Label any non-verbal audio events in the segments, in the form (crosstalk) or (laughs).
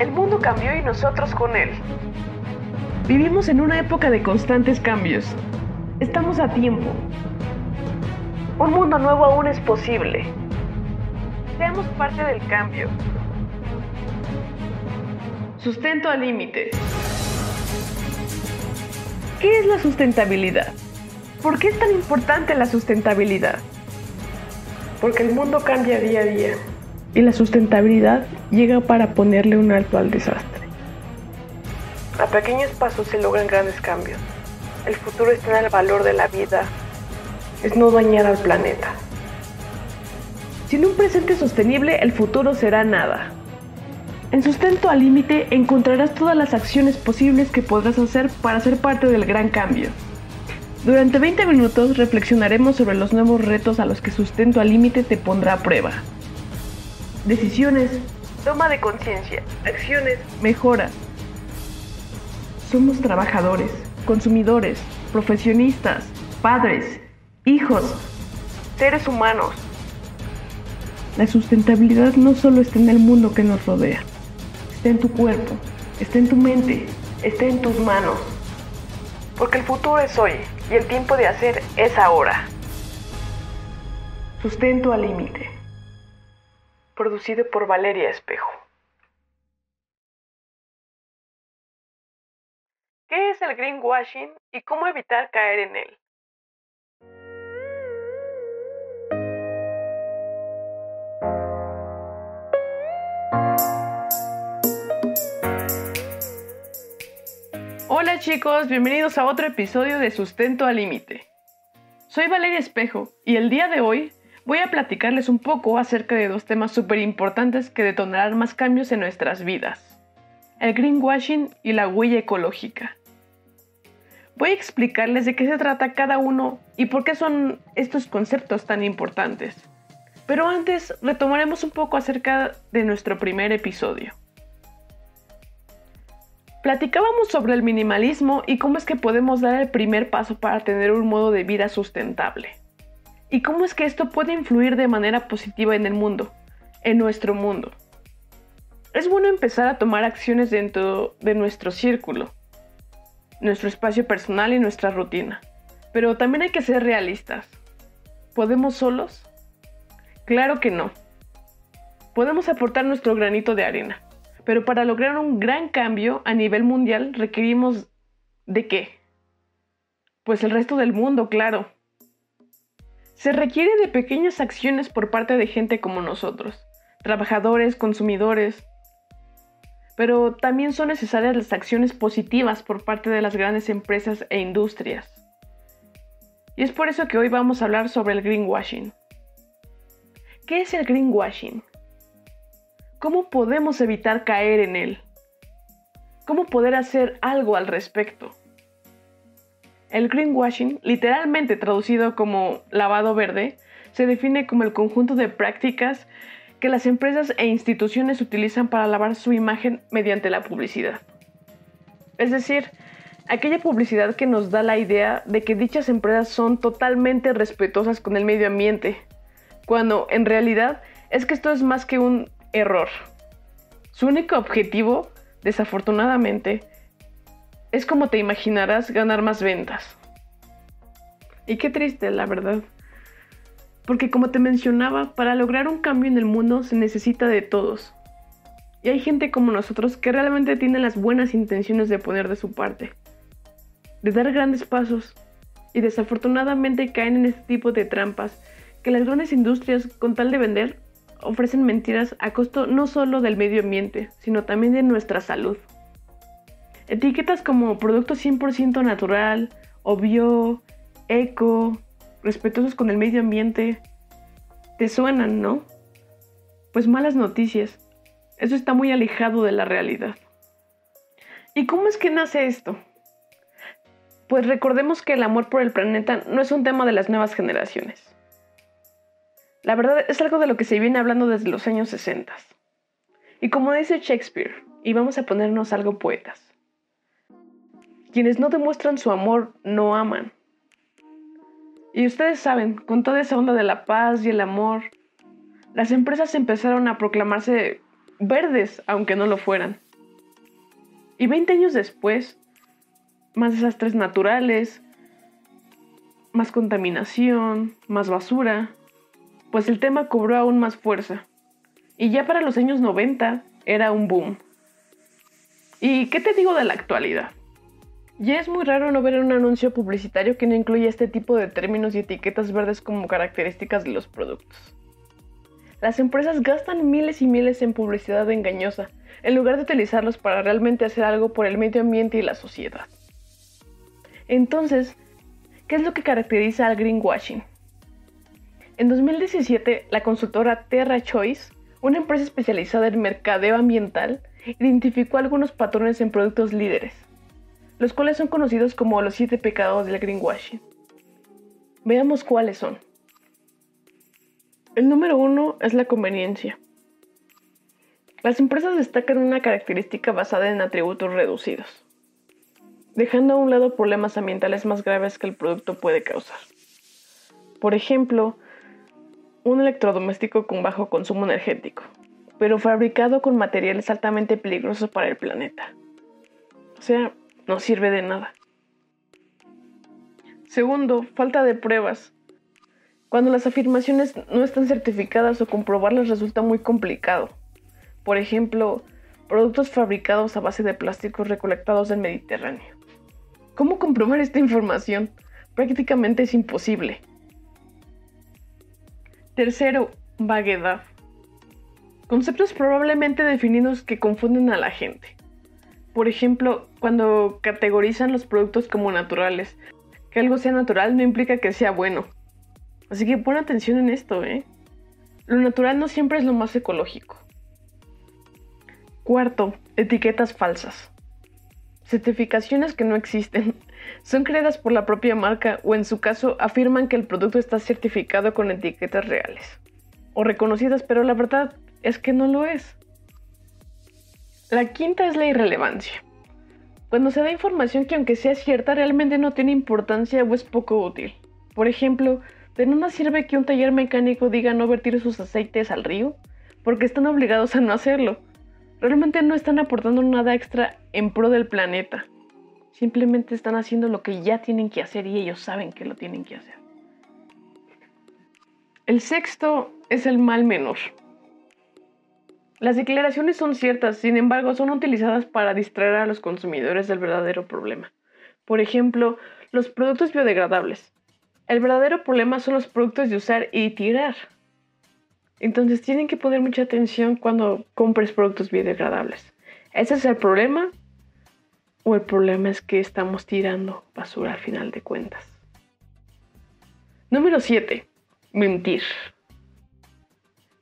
El mundo cambió y nosotros con él. Vivimos en una época de constantes cambios. Estamos a tiempo. Un mundo nuevo aún es posible. Seamos parte del cambio. Sustento al límite. ¿Qué es la sustentabilidad? ¿Por qué es tan importante la sustentabilidad? Porque el mundo cambia día a día. Y la sustentabilidad llega para ponerle un alto al desastre. A pequeños pasos se logran grandes cambios. El futuro está en el valor de la vida. Es no dañar al planeta. Sin un presente sostenible, el futuro será nada. En Sustento al Límite encontrarás todas las acciones posibles que podrás hacer para ser parte del gran cambio. Durante 20 minutos reflexionaremos sobre los nuevos retos a los que Sustento al Límite te pondrá a prueba. Decisiones, toma de conciencia, acciones, mejora. Somos trabajadores, consumidores, profesionistas, padres, hijos, seres humanos. La sustentabilidad no solo está en el mundo que nos rodea, está en tu cuerpo, está en tu mente, está en tus manos. Porque el futuro es hoy y el tiempo de hacer es ahora. Sustento al límite. Producido por Valeria Espejo. ¿Qué es el greenwashing y cómo evitar caer en él? Hola chicos, bienvenidos a otro episodio de Sustento al Límite. Soy Valeria Espejo y el día de hoy voy a platicarles un poco acerca de dos temas súper importantes que detonarán más cambios en nuestras vidas. El greenwashing y la huella ecológica. Voy a explicarles de qué se trata cada uno y por qué son estos conceptos tan importantes. Pero antes retomaremos un poco acerca de nuestro primer episodio. Platicábamos sobre el minimalismo y cómo es que podemos dar el primer paso para tener un modo de vida sustentable. Y cómo es que esto puede influir de manera positiva en el mundo, en nuestro mundo. Es bueno empezar a tomar acciones dentro de nuestro círculo, nuestro espacio personal y nuestra rutina. Pero también hay que ser realistas. ¿Podemos solos? Claro que no. Podemos aportar nuestro granito de arena pero para lograr un gran cambio a nivel mundial requerimos de qué? Pues el resto del mundo, claro. Se requiere de pequeñas acciones por parte de gente como nosotros, trabajadores, consumidores. Pero también son necesarias las acciones positivas por parte de las grandes empresas e industrias. Y es por eso que hoy vamos a hablar sobre el greenwashing. ¿Qué es el greenwashing? ¿Cómo podemos evitar caer en él? ¿Cómo poder hacer algo al respecto? El greenwashing, literalmente traducido como lavado verde, se define como el conjunto de prácticas que las empresas e instituciones utilizan para lavar su imagen mediante la publicidad. Es decir, aquella publicidad que nos da la idea de que dichas empresas son totalmente respetuosas con el medio ambiente, cuando en realidad es que esto es más que un error. Su único objetivo, desafortunadamente, es como te imaginarás ganar más ventas. Y qué triste, la verdad. Porque como te mencionaba, para lograr un cambio en el mundo se necesita de todos. Y hay gente como nosotros que realmente tiene las buenas intenciones de poner de su parte, de dar grandes pasos, y desafortunadamente caen en este tipo de trampas que las grandes industrias, con tal de vender, ofrecen mentiras a costo no solo del medio ambiente, sino también de nuestra salud. Etiquetas como producto 100% natural, o eco, respetuosos con el medio ambiente, te suenan, ¿no? Pues malas noticias. Eso está muy alejado de la realidad. ¿Y cómo es que nace esto? Pues recordemos que el amor por el planeta no es un tema de las nuevas generaciones. La verdad es algo de lo que se viene hablando desde los años 60. Y como dice Shakespeare, y vamos a ponernos algo poetas, quienes no demuestran su amor no aman. Y ustedes saben, con toda esa onda de la paz y el amor, las empresas empezaron a proclamarse verdes, aunque no lo fueran. Y 20 años después, más desastres naturales, más contaminación, más basura, pues el tema cobró aún más fuerza. Y ya para los años 90 era un boom. ¿Y qué te digo de la actualidad? Ya es muy raro no ver un anuncio publicitario que no incluya este tipo de términos y etiquetas verdes como características de los productos. Las empresas gastan miles y miles en publicidad engañosa, en lugar de utilizarlos para realmente hacer algo por el medio ambiente y la sociedad. Entonces, ¿qué es lo que caracteriza al greenwashing? En 2017, la consultora Terra Choice, una empresa especializada en mercadeo ambiental, identificó algunos patrones en productos líderes, los cuales son conocidos como los siete pecados del greenwashing. Veamos cuáles son. El número uno es la conveniencia. Las empresas destacan una característica basada en atributos reducidos, dejando a un lado problemas ambientales más graves que el producto puede causar. Por ejemplo, un electrodoméstico con bajo consumo energético, pero fabricado con materiales altamente peligrosos para el planeta. O sea, no sirve de nada. Segundo, falta de pruebas. Cuando las afirmaciones no están certificadas o comprobarlas resulta muy complicado. Por ejemplo, productos fabricados a base de plásticos recolectados del Mediterráneo. ¿Cómo comprobar esta información? Prácticamente es imposible. Tercero, vaguedad. Conceptos probablemente definidos que confunden a la gente. Por ejemplo, cuando categorizan los productos como naturales. Que algo sea natural no implica que sea bueno. Así que pon atención en esto, ¿eh? Lo natural no siempre es lo más ecológico. Cuarto, etiquetas falsas. Certificaciones que no existen. (laughs) Son creadas por la propia marca o en su caso afirman que el producto está certificado con etiquetas reales. O reconocidas, pero la verdad es que no lo es. La quinta es la irrelevancia. Cuando se da información que aunque sea cierta realmente no tiene importancia o es poco útil. Por ejemplo, ¿De nada sirve que un taller mecánico diga no vertir sus aceites al río? Porque están obligados a no hacerlo. Realmente no están aportando nada extra en pro del planeta. Simplemente están haciendo lo que ya tienen que hacer y ellos saben que lo tienen que hacer. El sexto es el mal menor. Las declaraciones son ciertas, sin embargo, son utilizadas para distraer a los consumidores del verdadero problema. Por ejemplo, los productos biodegradables. El verdadero problema son los productos de usar y tirar. Entonces tienen que poner mucha atención cuando compres productos biodegradables. ¿Ese es el problema? ¿O el problema es que estamos tirando basura al final de cuentas? Número 7. Mentir.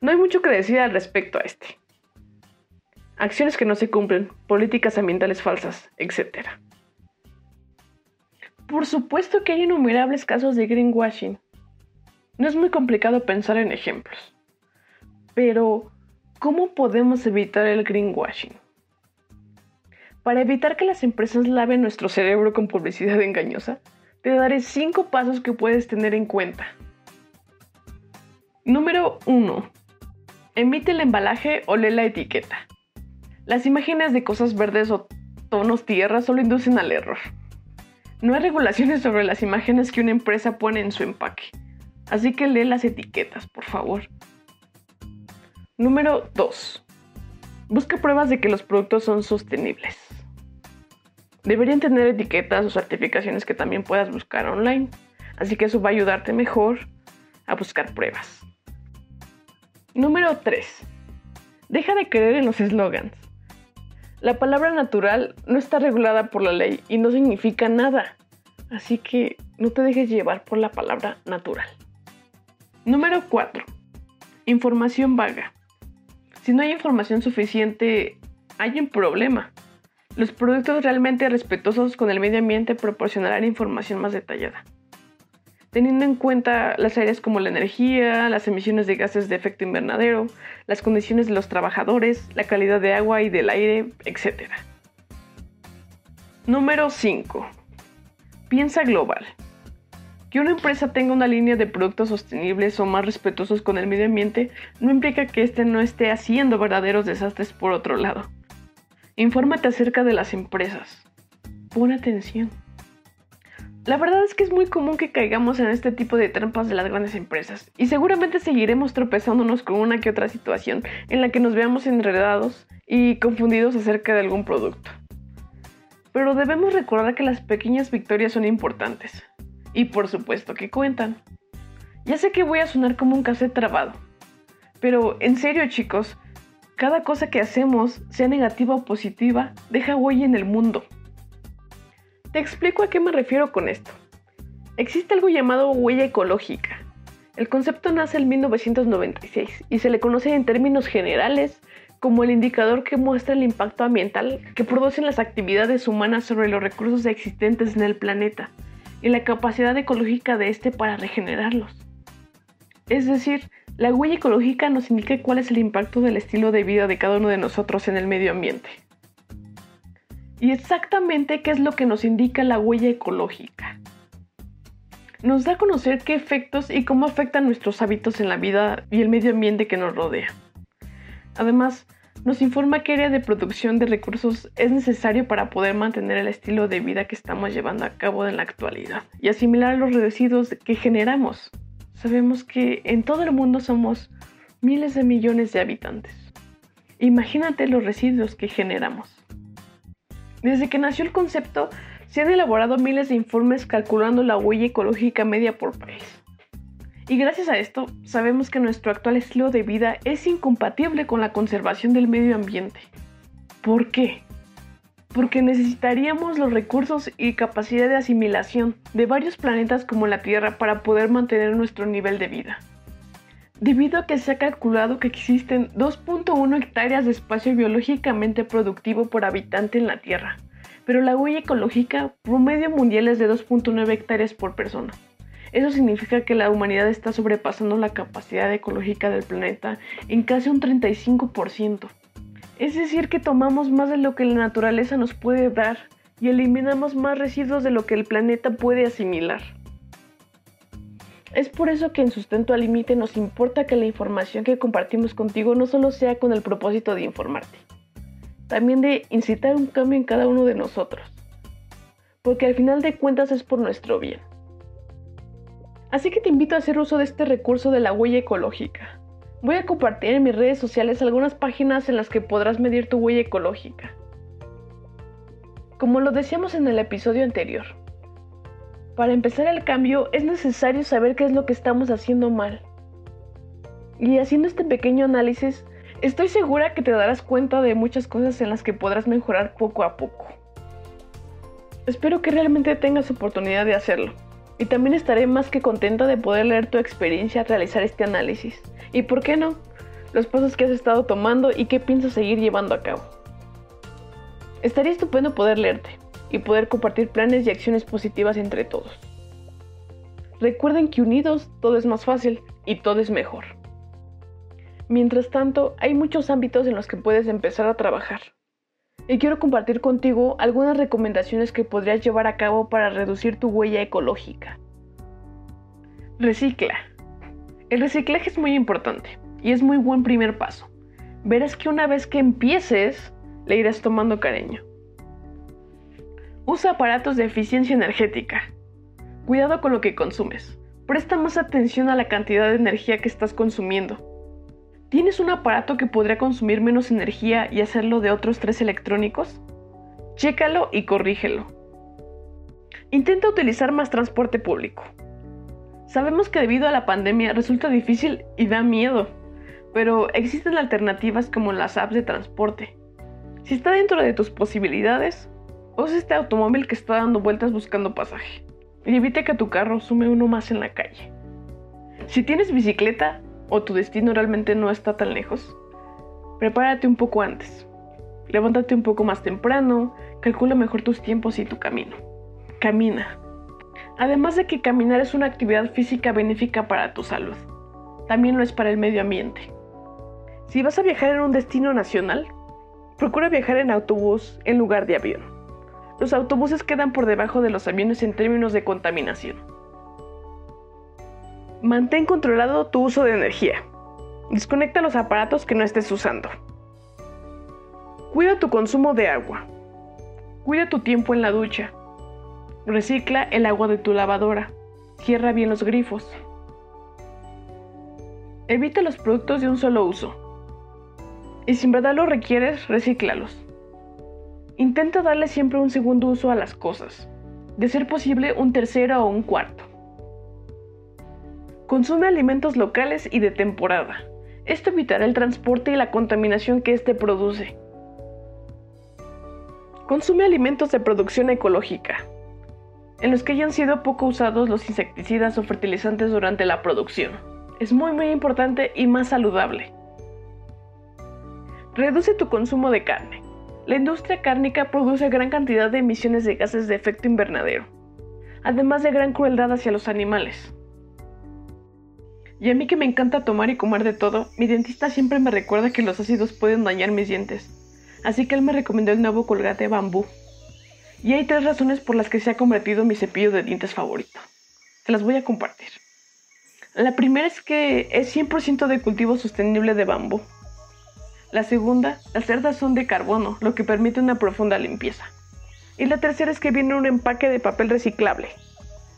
No hay mucho que decir al respecto a este. Acciones que no se cumplen, políticas ambientales falsas, etc. Por supuesto que hay innumerables casos de greenwashing. No es muy complicado pensar en ejemplos. Pero, ¿cómo podemos evitar el greenwashing? Para evitar que las empresas laven nuestro cerebro con publicidad engañosa, te daré 5 pasos que puedes tener en cuenta. Número 1. Emite el embalaje o lee la etiqueta. Las imágenes de cosas verdes o tonos tierra solo inducen al error. No hay regulaciones sobre las imágenes que una empresa pone en su empaque, así que lee las etiquetas, por favor. Número 2. Busca pruebas de que los productos son sostenibles. Deberían tener etiquetas o certificaciones que también puedas buscar online, así que eso va a ayudarte mejor a buscar pruebas. Número 3. Deja de creer en los eslogans. La palabra natural no está regulada por la ley y no significa nada. Así que no te dejes llevar por la palabra natural. Número 4. Información vaga. Si no hay información suficiente, hay un problema. Los productos realmente respetuosos con el medio ambiente proporcionarán información más detallada teniendo en cuenta las áreas como la energía, las emisiones de gases de efecto invernadero, las condiciones de los trabajadores, la calidad de agua y del aire, etc. Número 5. Piensa global. Que una empresa tenga una línea de productos sostenibles o más respetuosos con el medio ambiente no implica que éste no esté haciendo verdaderos desastres por otro lado. Infórmate acerca de las empresas. Pon atención. La verdad es que es muy común que caigamos en este tipo de trampas de las grandes empresas y seguramente seguiremos tropezándonos con una que otra situación en la que nos veamos enredados y confundidos acerca de algún producto. Pero debemos recordar que las pequeñas victorias son importantes y por supuesto que cuentan. Ya sé que voy a sonar como un cassette trabado, pero en serio chicos, cada cosa que hacemos, sea negativa o positiva, deja huella en el mundo. Te explico a qué me refiero con esto. Existe algo llamado huella ecológica. El concepto nace en 1996 y se le conoce en términos generales como el indicador que muestra el impacto ambiental que producen las actividades humanas sobre los recursos existentes en el planeta y la capacidad ecológica de éste para regenerarlos. Es decir, la huella ecológica nos indica cuál es el impacto del estilo de vida de cada uno de nosotros en el medio ambiente. ¿Y exactamente qué es lo que nos indica la huella ecológica? Nos da a conocer qué efectos y cómo afectan nuestros hábitos en la vida y el medio ambiente que nos rodea. Además, nos informa qué área de producción de recursos es necesario para poder mantener el estilo de vida que estamos llevando a cabo en la actualidad y asimilar los residuos que generamos. Sabemos que en todo el mundo somos miles de millones de habitantes. Imagínate los residuos que generamos. Desde que nació el concepto, se han elaborado miles de informes calculando la huella ecológica media por país. Y gracias a esto, sabemos que nuestro actual estilo de vida es incompatible con la conservación del medio ambiente. ¿Por qué? Porque necesitaríamos los recursos y capacidad de asimilación de varios planetas como la Tierra para poder mantener nuestro nivel de vida debido a que se ha calculado que existen 2.1 hectáreas de espacio biológicamente productivo por habitante en la Tierra, pero la huella ecológica promedio mundial es de 2.9 hectáreas por persona. Eso significa que la humanidad está sobrepasando la capacidad ecológica del planeta en casi un 35%. Es decir, que tomamos más de lo que la naturaleza nos puede dar y eliminamos más residuos de lo que el planeta puede asimilar. Es por eso que en Sustento al Límite nos importa que la información que compartimos contigo no solo sea con el propósito de informarte, también de incitar un cambio en cada uno de nosotros, porque al final de cuentas es por nuestro bien. Así que te invito a hacer uso de este recurso de la huella ecológica. Voy a compartir en mis redes sociales algunas páginas en las que podrás medir tu huella ecológica. Como lo decíamos en el episodio anterior, para empezar el cambio es necesario saber qué es lo que estamos haciendo mal. Y haciendo este pequeño análisis, estoy segura que te darás cuenta de muchas cosas en las que podrás mejorar poco a poco. Espero que realmente tengas oportunidad de hacerlo. Y también estaré más que contenta de poder leer tu experiencia al realizar este análisis. Y por qué no, los pasos que has estado tomando y qué piensas seguir llevando a cabo. Estaría estupendo poder leerte y poder compartir planes y acciones positivas entre todos. Recuerden que unidos todo es más fácil y todo es mejor. Mientras tanto, hay muchos ámbitos en los que puedes empezar a trabajar. Y quiero compartir contigo algunas recomendaciones que podrías llevar a cabo para reducir tu huella ecológica. Recicla. El reciclaje es muy importante y es muy buen primer paso. Verás que una vez que empieces, le irás tomando cariño. Usa aparatos de eficiencia energética. Cuidado con lo que consumes. Presta más atención a la cantidad de energía que estás consumiendo. ¿Tienes un aparato que podría consumir menos energía y hacerlo de otros tres electrónicos? Chécalo y corrígelo. Intenta utilizar más transporte público. Sabemos que debido a la pandemia resulta difícil y da miedo, pero existen alternativas como las apps de transporte. Si está dentro de tus posibilidades, Usa este automóvil que está dando vueltas buscando pasaje y evite que tu carro sume uno más en la calle. Si tienes bicicleta o tu destino realmente no está tan lejos, prepárate un poco antes. Levántate un poco más temprano, calcula mejor tus tiempos y tu camino. Camina. Además de que caminar es una actividad física benéfica para tu salud, también lo es para el medio ambiente. Si vas a viajar en un destino nacional, procura viajar en autobús en lugar de avión los autobuses quedan por debajo de los aviones en términos de contaminación. Mantén controlado tu uso de energía. Desconecta los aparatos que no estés usando. Cuida tu consumo de agua. Cuida tu tiempo en la ducha. Recicla el agua de tu lavadora. Cierra bien los grifos. Evita los productos de un solo uso. Y si en verdad lo requieres, recíclalos. Intenta darle siempre un segundo uso a las cosas. De ser posible, un tercero o un cuarto. Consume alimentos locales y de temporada. Esto evitará el transporte y la contaminación que éste produce. Consume alimentos de producción ecológica, en los que hayan sido poco usados los insecticidas o fertilizantes durante la producción. Es muy muy importante y más saludable. Reduce tu consumo de carne. La industria cárnica produce gran cantidad de emisiones de gases de efecto invernadero, además de gran crueldad hacia los animales. Y a mí que me encanta tomar y comer de todo, mi dentista siempre me recuerda que los ácidos pueden dañar mis dientes. Así que él me recomendó el nuevo colgate bambú. Y hay tres razones por las que se ha convertido en mi cepillo de dientes favorito. Te las voy a compartir. La primera es que es 100% de cultivo sostenible de bambú. La segunda, las cerdas son de carbono, lo que permite una profunda limpieza. Y la tercera es que viene un empaque de papel reciclable.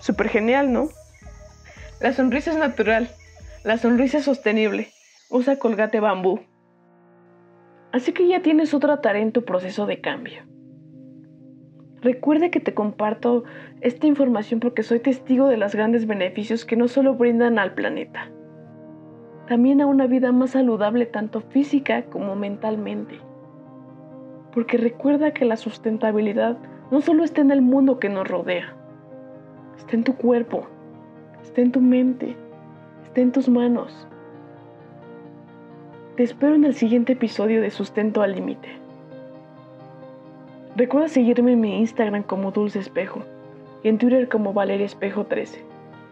Súper genial, ¿no? La sonrisa es natural, la sonrisa es sostenible. Usa colgate bambú. Así que ya tienes otra tarea en tu proceso de cambio. Recuerda que te comparto esta información porque soy testigo de los grandes beneficios que no solo brindan al planeta, también a una vida más saludable tanto física como mentalmente. Porque recuerda que la sustentabilidad no solo está en el mundo que nos rodea, está en tu cuerpo, está en tu mente, en tus manos. Te espero en el siguiente episodio de Sustento al Límite. Recuerda seguirme en mi Instagram como Dulce Espejo y en Twitter como Valeria Espejo 13,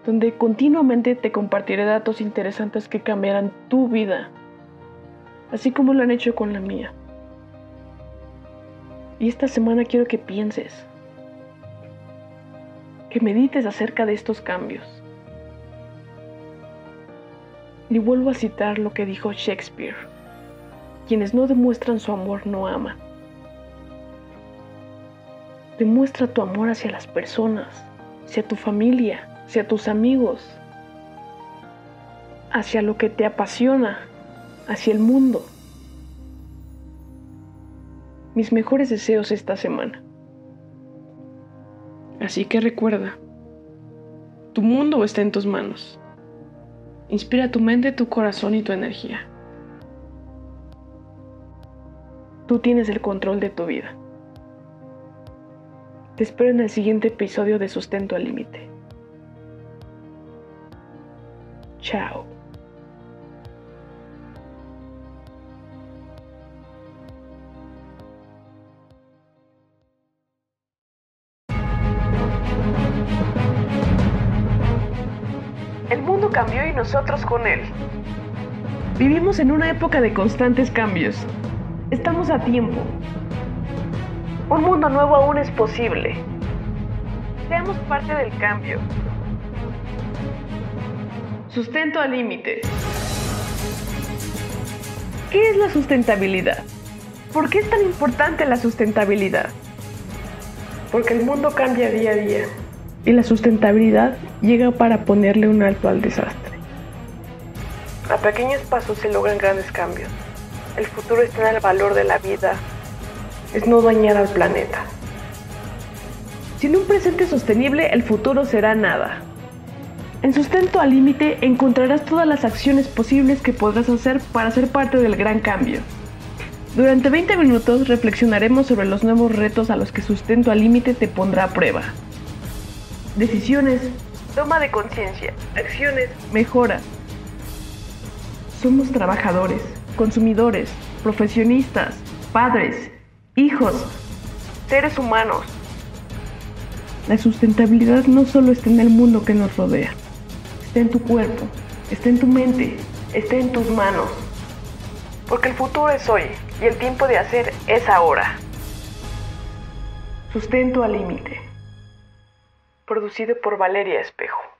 donde continuamente te compartiré datos interesantes que cambiarán tu vida, así como lo han hecho con la mía. Y esta semana quiero que pienses, que medites acerca de estos cambios y vuelvo a citar lo que dijo Shakespeare. Quienes no demuestran su amor no aman. Demuestra tu amor hacia las personas, hacia tu familia, hacia tus amigos, hacia lo que te apasiona, hacia el mundo. Mis mejores deseos esta semana. Así que recuerda, tu mundo está en tus manos. Inspira tu mente, tu corazón y tu energía. Tú tienes el control de tu vida. Te espero en el siguiente episodio de Sustento al Límite. Chao. El mundo cambió y nosotros con él. Vivimos en una época de constantes cambios. Estamos a tiempo. Un mundo nuevo aún es posible. Seamos parte del cambio. Sustento al límite. ¿Qué es la sustentabilidad? ¿Por qué es tan importante la sustentabilidad? Porque el mundo cambia día a día y la sustentabilidad llega para ponerle un alto al desastre. A pequeños pasos se logran grandes cambios. El futuro está en el valor de la vida, es no dañar al planeta. Sin un presente sostenible, el futuro será nada. En Sustento al Límite encontrarás todas las acciones posibles que podrás hacer para ser parte del gran cambio. Durante 20 minutos reflexionaremos sobre los nuevos retos a los que Sustento al Límite te pondrá a prueba decisiones, toma de conciencia, acciones, mejora. Somos trabajadores, consumidores, profesionistas, padres, hijos, seres humanos. La sustentabilidad no solo está en el mundo que nos rodea, está en tu cuerpo, está en tu mente, está en tus manos. Porque el futuro es hoy y el tiempo de hacer es ahora. Sustento al límite producido por Valeria Espejo.